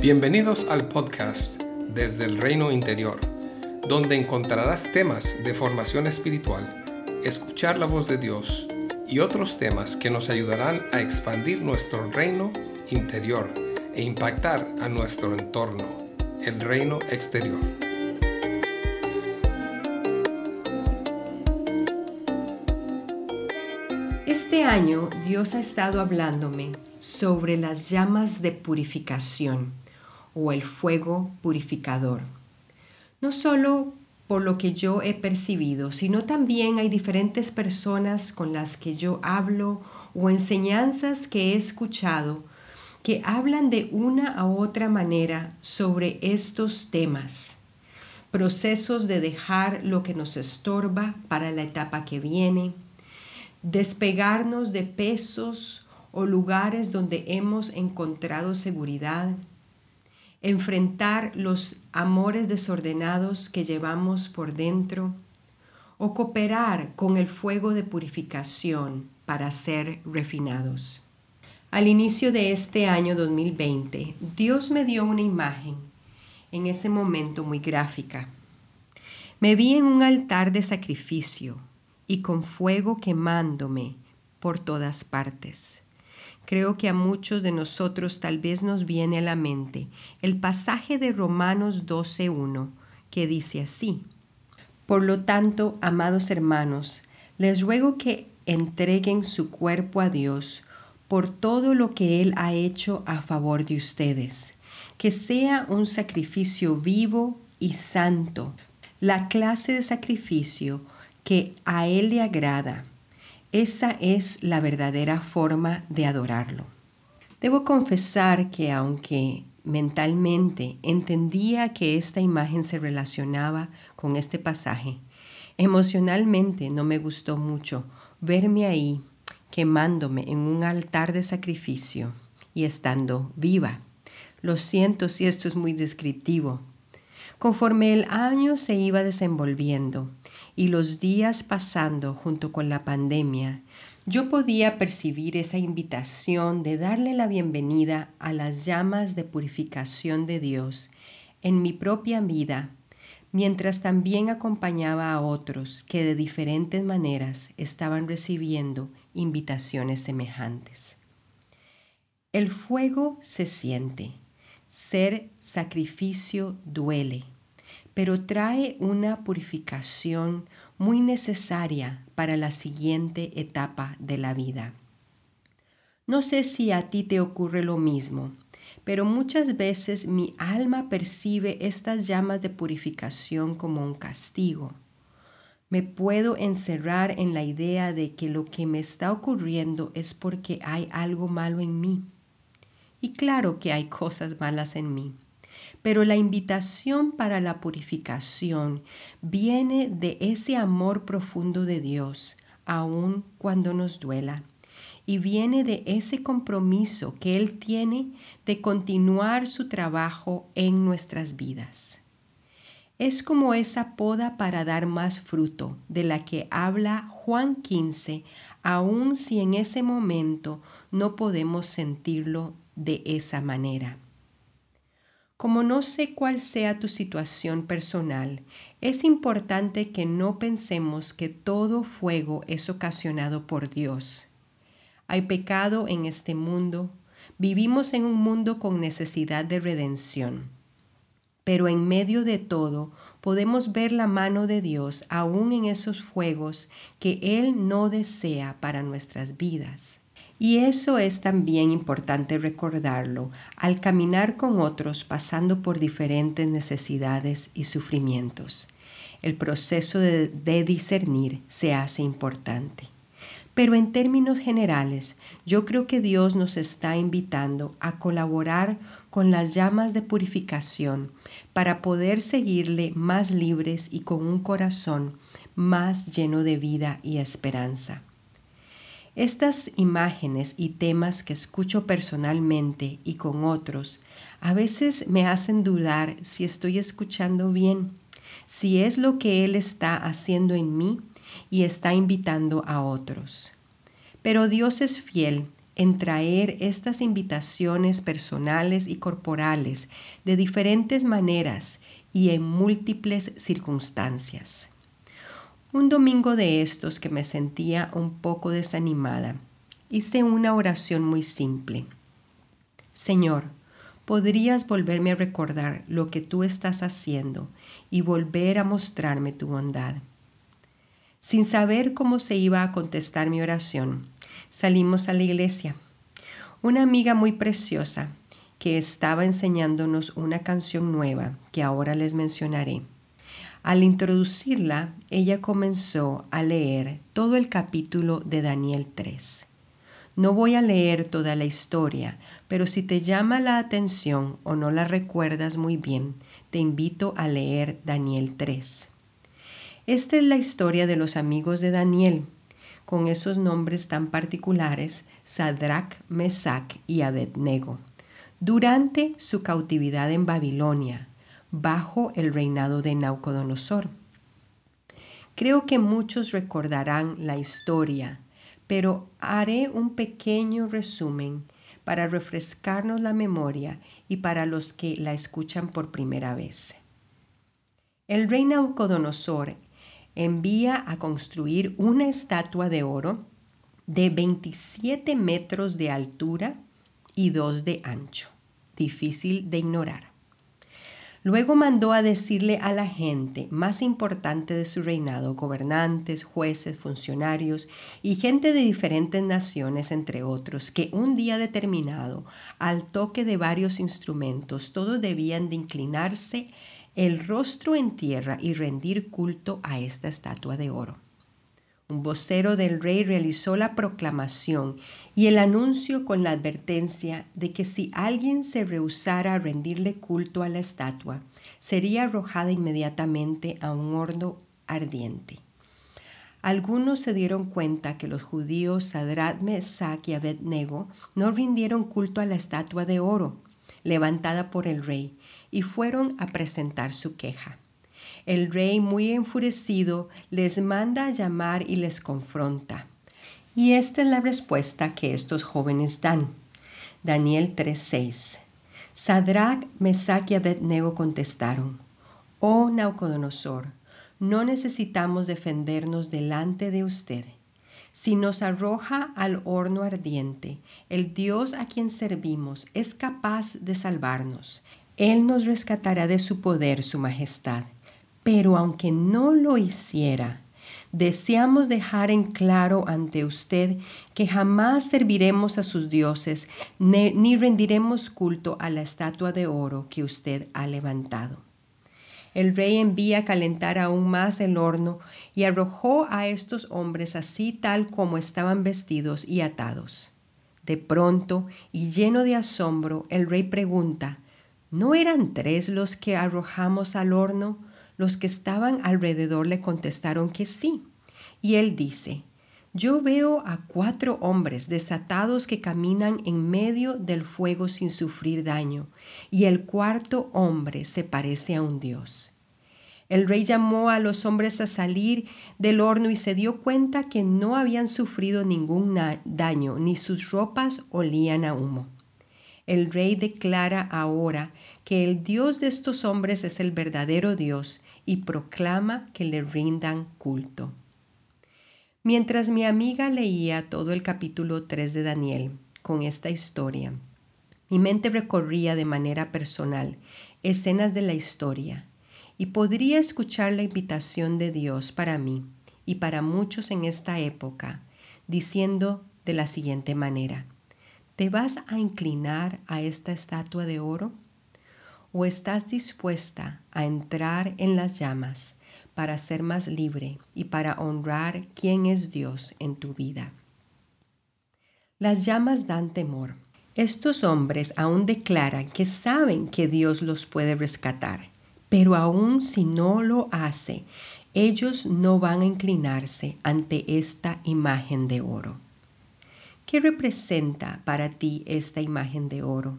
Bienvenidos al podcast Desde el Reino Interior, donde encontrarás temas de formación espiritual, escuchar la voz de Dios y otros temas que nos ayudarán a expandir nuestro reino interior e impactar a nuestro entorno, el reino exterior. Este año Dios ha estado hablándome sobre las llamas de purificación o el fuego purificador. No solo por lo que yo he percibido, sino también hay diferentes personas con las que yo hablo o enseñanzas que he escuchado que hablan de una u otra manera sobre estos temas. Procesos de dejar lo que nos estorba para la etapa que viene, despegarnos de pesos o lugares donde hemos encontrado seguridad, enfrentar los amores desordenados que llevamos por dentro o cooperar con el fuego de purificación para ser refinados. Al inicio de este año 2020, Dios me dio una imagen, en ese momento muy gráfica. Me vi en un altar de sacrificio y con fuego quemándome por todas partes. Creo que a muchos de nosotros tal vez nos viene a la mente el pasaje de Romanos 12.1 que dice así. Por lo tanto, amados hermanos, les ruego que entreguen su cuerpo a Dios por todo lo que Él ha hecho a favor de ustedes, que sea un sacrificio vivo y santo, la clase de sacrificio que a Él le agrada esa es la verdadera forma de adorarlo. Debo confesar que aunque mentalmente entendía que esta imagen se relacionaba con este pasaje, emocionalmente no me gustó mucho verme ahí quemándome en un altar de sacrificio y estando viva. Lo siento si esto es muy descriptivo, Conforme el año se iba desenvolviendo y los días pasando junto con la pandemia, yo podía percibir esa invitación de darle la bienvenida a las llamas de purificación de Dios en mi propia vida, mientras también acompañaba a otros que de diferentes maneras estaban recibiendo invitaciones semejantes. El fuego se siente ser sacrificio duele, pero trae una purificación muy necesaria para la siguiente etapa de la vida. No sé si a ti te ocurre lo mismo, pero muchas veces mi alma percibe estas llamas de purificación como un castigo. Me puedo encerrar en la idea de que lo que me está ocurriendo es porque hay algo malo en mí y claro que hay cosas malas en mí. Pero la invitación para la purificación viene de ese amor profundo de Dios, aun cuando nos duela. Y viene de ese compromiso que Él tiene de continuar su trabajo en nuestras vidas. Es como esa poda para dar más fruto de la que habla Juan 15, aun si en ese momento no podemos sentirlo de esa manera. Como no sé cuál sea tu situación personal, es importante que no pensemos que todo fuego es ocasionado por Dios. Hay pecado en este mundo, vivimos en un mundo con necesidad de redención. Pero en medio de todo podemos ver la mano de Dios aún en esos fuegos que Él no desea para nuestras vidas. Y eso es también importante recordarlo al caminar con otros pasando por diferentes necesidades y sufrimientos. El proceso de, discernir se hace importante. Pero en términos generales, yo creo que Dios nos está invitando a colaborar con las llamas de purificación para poder seguirle más libres y con un corazón más lleno de vida y esperanza. Estas imágenes y temas que escucho personalmente y con otros a veces me hacen dudar si estoy escuchando bien, si es lo que Él está haciendo en mí y está invitando a otros. Pero Dios es fiel en traer estas invitaciones personales y corporales de diferentes maneras y en múltiples circunstancias. Un domingo de estos que me sentía un poco desanimada, hice una oración muy simple. Señor, ¿podrías volverme a recordar lo que tú estás haciendo y volver a mostrarme tu bondad? Sin saber cómo se iba a contestar mi oración, salimos a la iglesia. Una amiga muy preciosa que estaba enseñándonos una canción nueva que ahora les mencionaré. Al introducirla, ella comenzó a leer todo el capítulo de Daniel 3. No voy a leer toda la historia, pero si te llama la atención o no la recuerdas muy bien, te invito a leer Daniel 3. Esta es la historia de los amigos de Daniel, con esos nombres tan particulares, Sadrach, Mesach y Abednego, durante su cautividad en Babilonia, bajo el reinado de Naucodonosor. Creo que muchos recordarán la historia, pero haré un pequeño resumen para refrescarnos la memoria y para los que la escuchan por primera vez. El rey Naucodonosor envía a construir una estatua de oro de 27 metros de altura y 2 de ancho, difícil de ignorar. Luego mandó a decirle a la gente más importante de su reinado, gobernantes, jueces, funcionarios y gente de diferentes naciones, entre otros, que un día determinado, al toque de varios instrumentos, todos debían de inclinarse el rostro en tierra y rendir culto a esta estatua de oro. Un vocero del rey realizó la proclamación y el anuncio con la advertencia de que si alguien se rehusara a rendirle culto a la estatua, sería arrojada inmediatamente a un horno ardiente. Algunos se dieron cuenta que los judíos Sadrat, Mesach y Abednego no rindieron culto a la estatua de oro levantada por el rey y fueron a presentar su queja. El rey, muy enfurecido, les manda a llamar y les confronta. Y esta es la respuesta que estos jóvenes dan. Daniel 3:6. Sadrach, Mesach y Abednego contestaron: Oh Naucodonosor, no necesitamos defendernos delante de usted. Si nos arroja al horno ardiente, el Dios a quien servimos es capaz de salvarnos él nos rescatará de su poder, su majestad. Pero aunque no lo hiciera, deseamos dejar en claro ante usted que jamás serviremos a sus dioses ni rendiremos culto a la estatua de oro que usted ha levantado. El rey envía a calentar aún más el horno y arrojó a estos hombres así tal como estaban vestidos y atados. De pronto, y lleno de asombro, el rey pregunta, ¿No eran tres los que arrojamos al horno? Los que estaban alrededor le contestaron que sí. Y él dice, yo veo a cuatro hombres desatados que caminan en medio del fuego sin sufrir daño, y el cuarto hombre se parece a un dios. El rey llamó a los hombres a salir del horno y se dio cuenta que no habían sufrido ningún daño, ni sus ropas olían a humo el rey declara ahora que el Dios de estos hombres es el verdadero Dios y proclama que le rindan culto. Mientras mi amiga leía todo el capítulo 3 de Daniel con esta historia, mi mente recorría de manera personal escenas de la historia y podría escuchar la invitación de Dios para mí y para muchos en esta época, diciendo de la siguiente manera, ¿Te vas a inclinar a esta estatua de oro? ¿O estás dispuesta a entrar en las llamas para ser más libre y para honrar quién es Dios en tu vida? Las llamas dan temor. Estos hombres aún declaran que saben que Dios los puede rescatar, pero aún si no lo hace, ellos no van a inclinarse ante esta imagen de oro. ¿Qué representa para ti esta imagen de oro?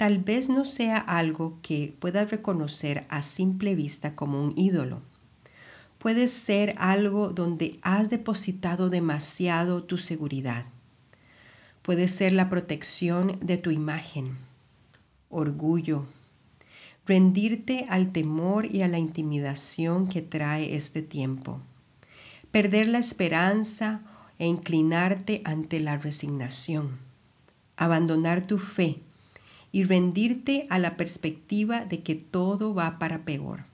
Tal vez no sea algo que puedas reconocer a simple vista como un ídolo. Puede ser algo donde has depositado demasiado tu seguridad. Puede ser la protección de tu imagen, orgullo, rendirte al temor y a la intimidación que trae este tiempo, perder la esperanza e inclinarte ante la resignación, abandonar tu fe y rendirte a la perspectiva de que todo va para peor,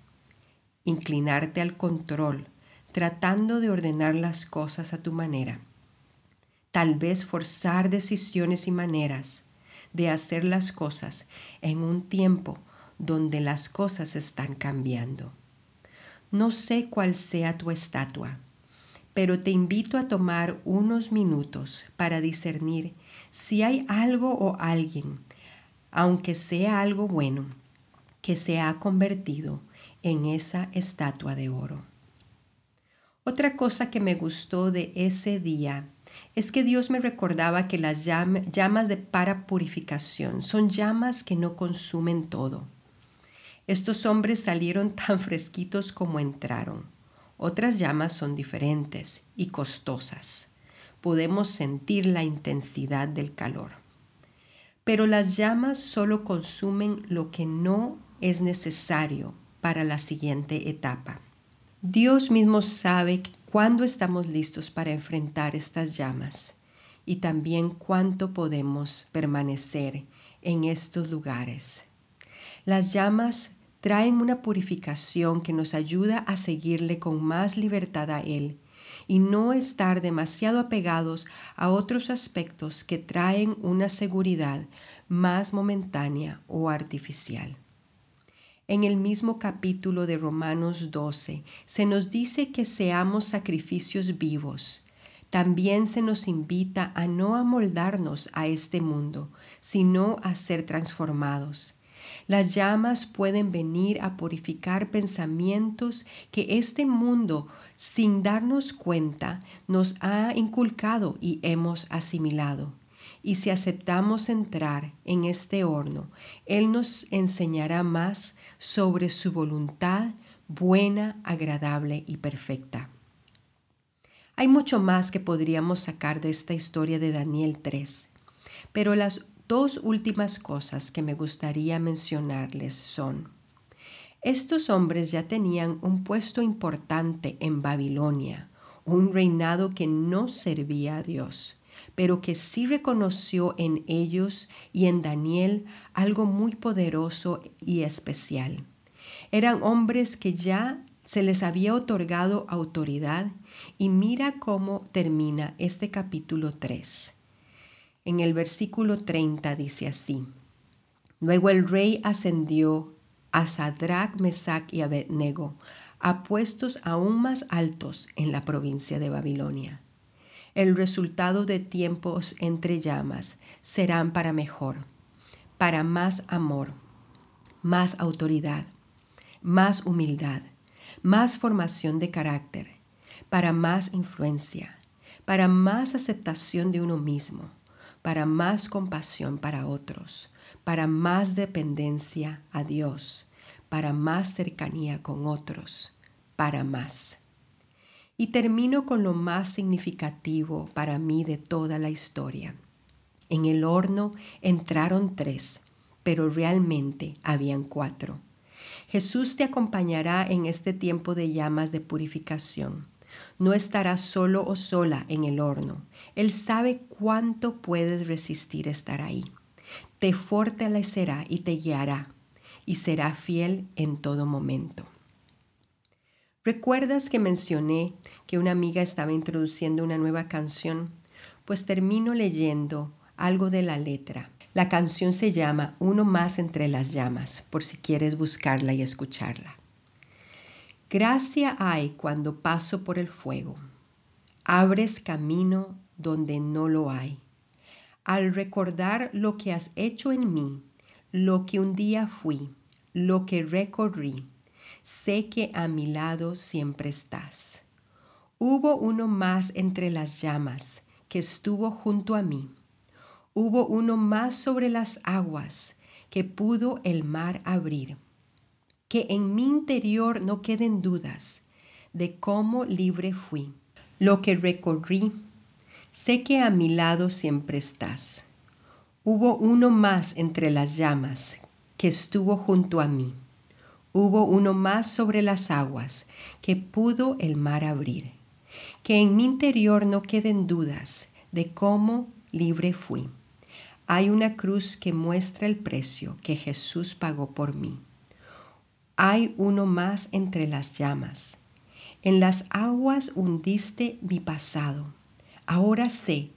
inclinarte al control, tratando de ordenar las cosas a tu manera, tal vez forzar decisiones y maneras de hacer las cosas en un tiempo donde las cosas están cambiando. No sé cuál sea tu estatua, pero te invito a tomar unos minutos para discernir si hay algo o alguien, aunque sea algo bueno, que se ha convertido en esa estatua de oro. Otra cosa que me gustó de ese día es que Dios me recordaba que las llamas de para purificación son llamas que no consumen todo estos hombres salieron tan fresquitos como entraron. Otras llamas son diferentes y costosas. Podemos sentir la intensidad del calor. Pero las llamas solo consumen lo que no es necesario para la siguiente etapa. Dios mismo sabe cuándo estamos listos para enfrentar estas llamas y también cuánto podemos permanecer en estos lugares. Las llamas traen una purificación que nos ayuda a seguirle con más libertad a Él y no estar demasiado apegados a otros aspectos que traen una seguridad más momentánea o artificial. En el mismo capítulo de Romanos 12 se nos dice que seamos sacrificios vivos. También se nos invita a no amoldarnos a este mundo, sino a ser transformados las llamas pueden venir a purificar pensamientos que este mundo, sin darnos cuenta, nos ha inculcado y hemos asimilado. Y si aceptamos entrar en este horno, Él nos enseñará más sobre su voluntad buena, agradable y perfecta. Hay mucho más que podríamos sacar de esta historia de Daniel 3, pero las dos últimas cosas que me gustaría mencionarles son, estos hombres ya tenían un puesto importante en Babilonia, un reinado que no servía a Dios, pero que sí reconoció en ellos y en Daniel algo muy poderoso y especial. Eran hombres que ya se les había otorgado autoridad y mira cómo termina este capítulo 3. En el versículo 30 dice así, Luego el rey ascendió a Sadrach, Mesach y Abednego, a puestos aún más altos en la provincia de Babilonia. El resultado de tiempos entre llamas serán para mejor, para más amor, más autoridad, más humildad, más formación de carácter, para más influencia, para más aceptación de uno mismo, para más compasión para otros, para más dependencia a Dios, para más cercanía con otros, para más. Y termino con lo más significativo para mí de toda la historia. En el horno entraron tres, pero realmente habían cuatro. Jesús te acompañará en este tiempo de llamas de purificación no estarás solo o sola en el horno. Él sabe cuánto puedes resistir estar ahí. Te fortalecerá y te guiará y será fiel en todo momento. ¿Recuerdas que mencioné que una amiga estaba introduciendo una nueva canción? Pues termino leyendo algo de la letra. La canción se llama Uno más entre las llamas, por si quieres buscarla y escucharla. Gracia hay cuando paso por el fuego. Abres camino donde no lo hay. Al recordar lo que has hecho en mí, lo que un día fui, lo que recorrí, sé que a mi lado siempre estás. Hubo uno más entre las llamas que estuvo junto a mí. Hubo uno más sobre las aguas que pudo el mar abrir que en mi interior no queden dudas de cómo libre fui. Lo que recorrí, Sé que a mi lado siempre estás. Hubo uno más entre las llamas que estuvo junto a mí. Hubo uno más sobre las aguas que pudo el mar abrir. Que en mi interior no queden dudas de cómo libre fui. Hay una cruz que muestra el precio que Jesús pagó por mí. Hay uno más entre las llamas. En las aguas hundiste mi pasado. Ahora sé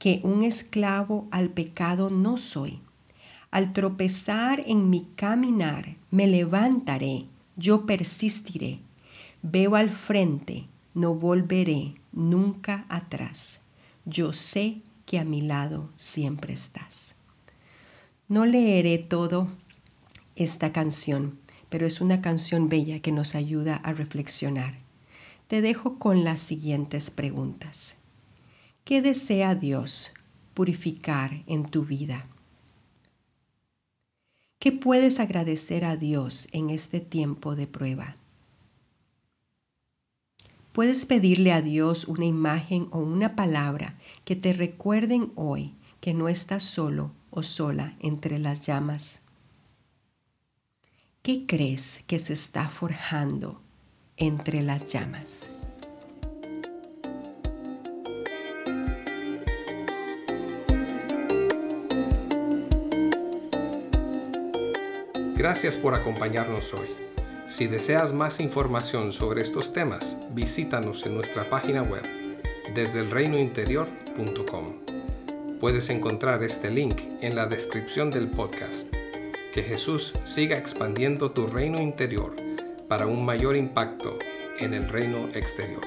que un esclavo al pecado no soy. Al tropezar en mi caminar, me levantaré, yo persistiré. Veo al frente, no volveré nunca atrás. Yo sé que a mi lado siempre estás. No leeré todo esta canción, pero es una canción bella que nos ayuda a reflexionar. Te dejo con las siguientes preguntas. ¿Qué desea Dios purificar en tu vida? ¿Qué puedes agradecer a Dios en este tiempo de prueba? Puedes pedirle a Dios una imagen o una palabra que te recuerden hoy que no estás solo o sola entre las llamas. ¿Qué crees que se está forjando entre las llamas? Gracias por acompañarnos hoy. Si deseas más información sobre estos temas, visítanos en nuestra página web desde el reinointerior.com. Puedes encontrar este link en la descripción del podcast. Que Jesús siga expandiendo tu reino interior para un mayor impacto en el reino exterior.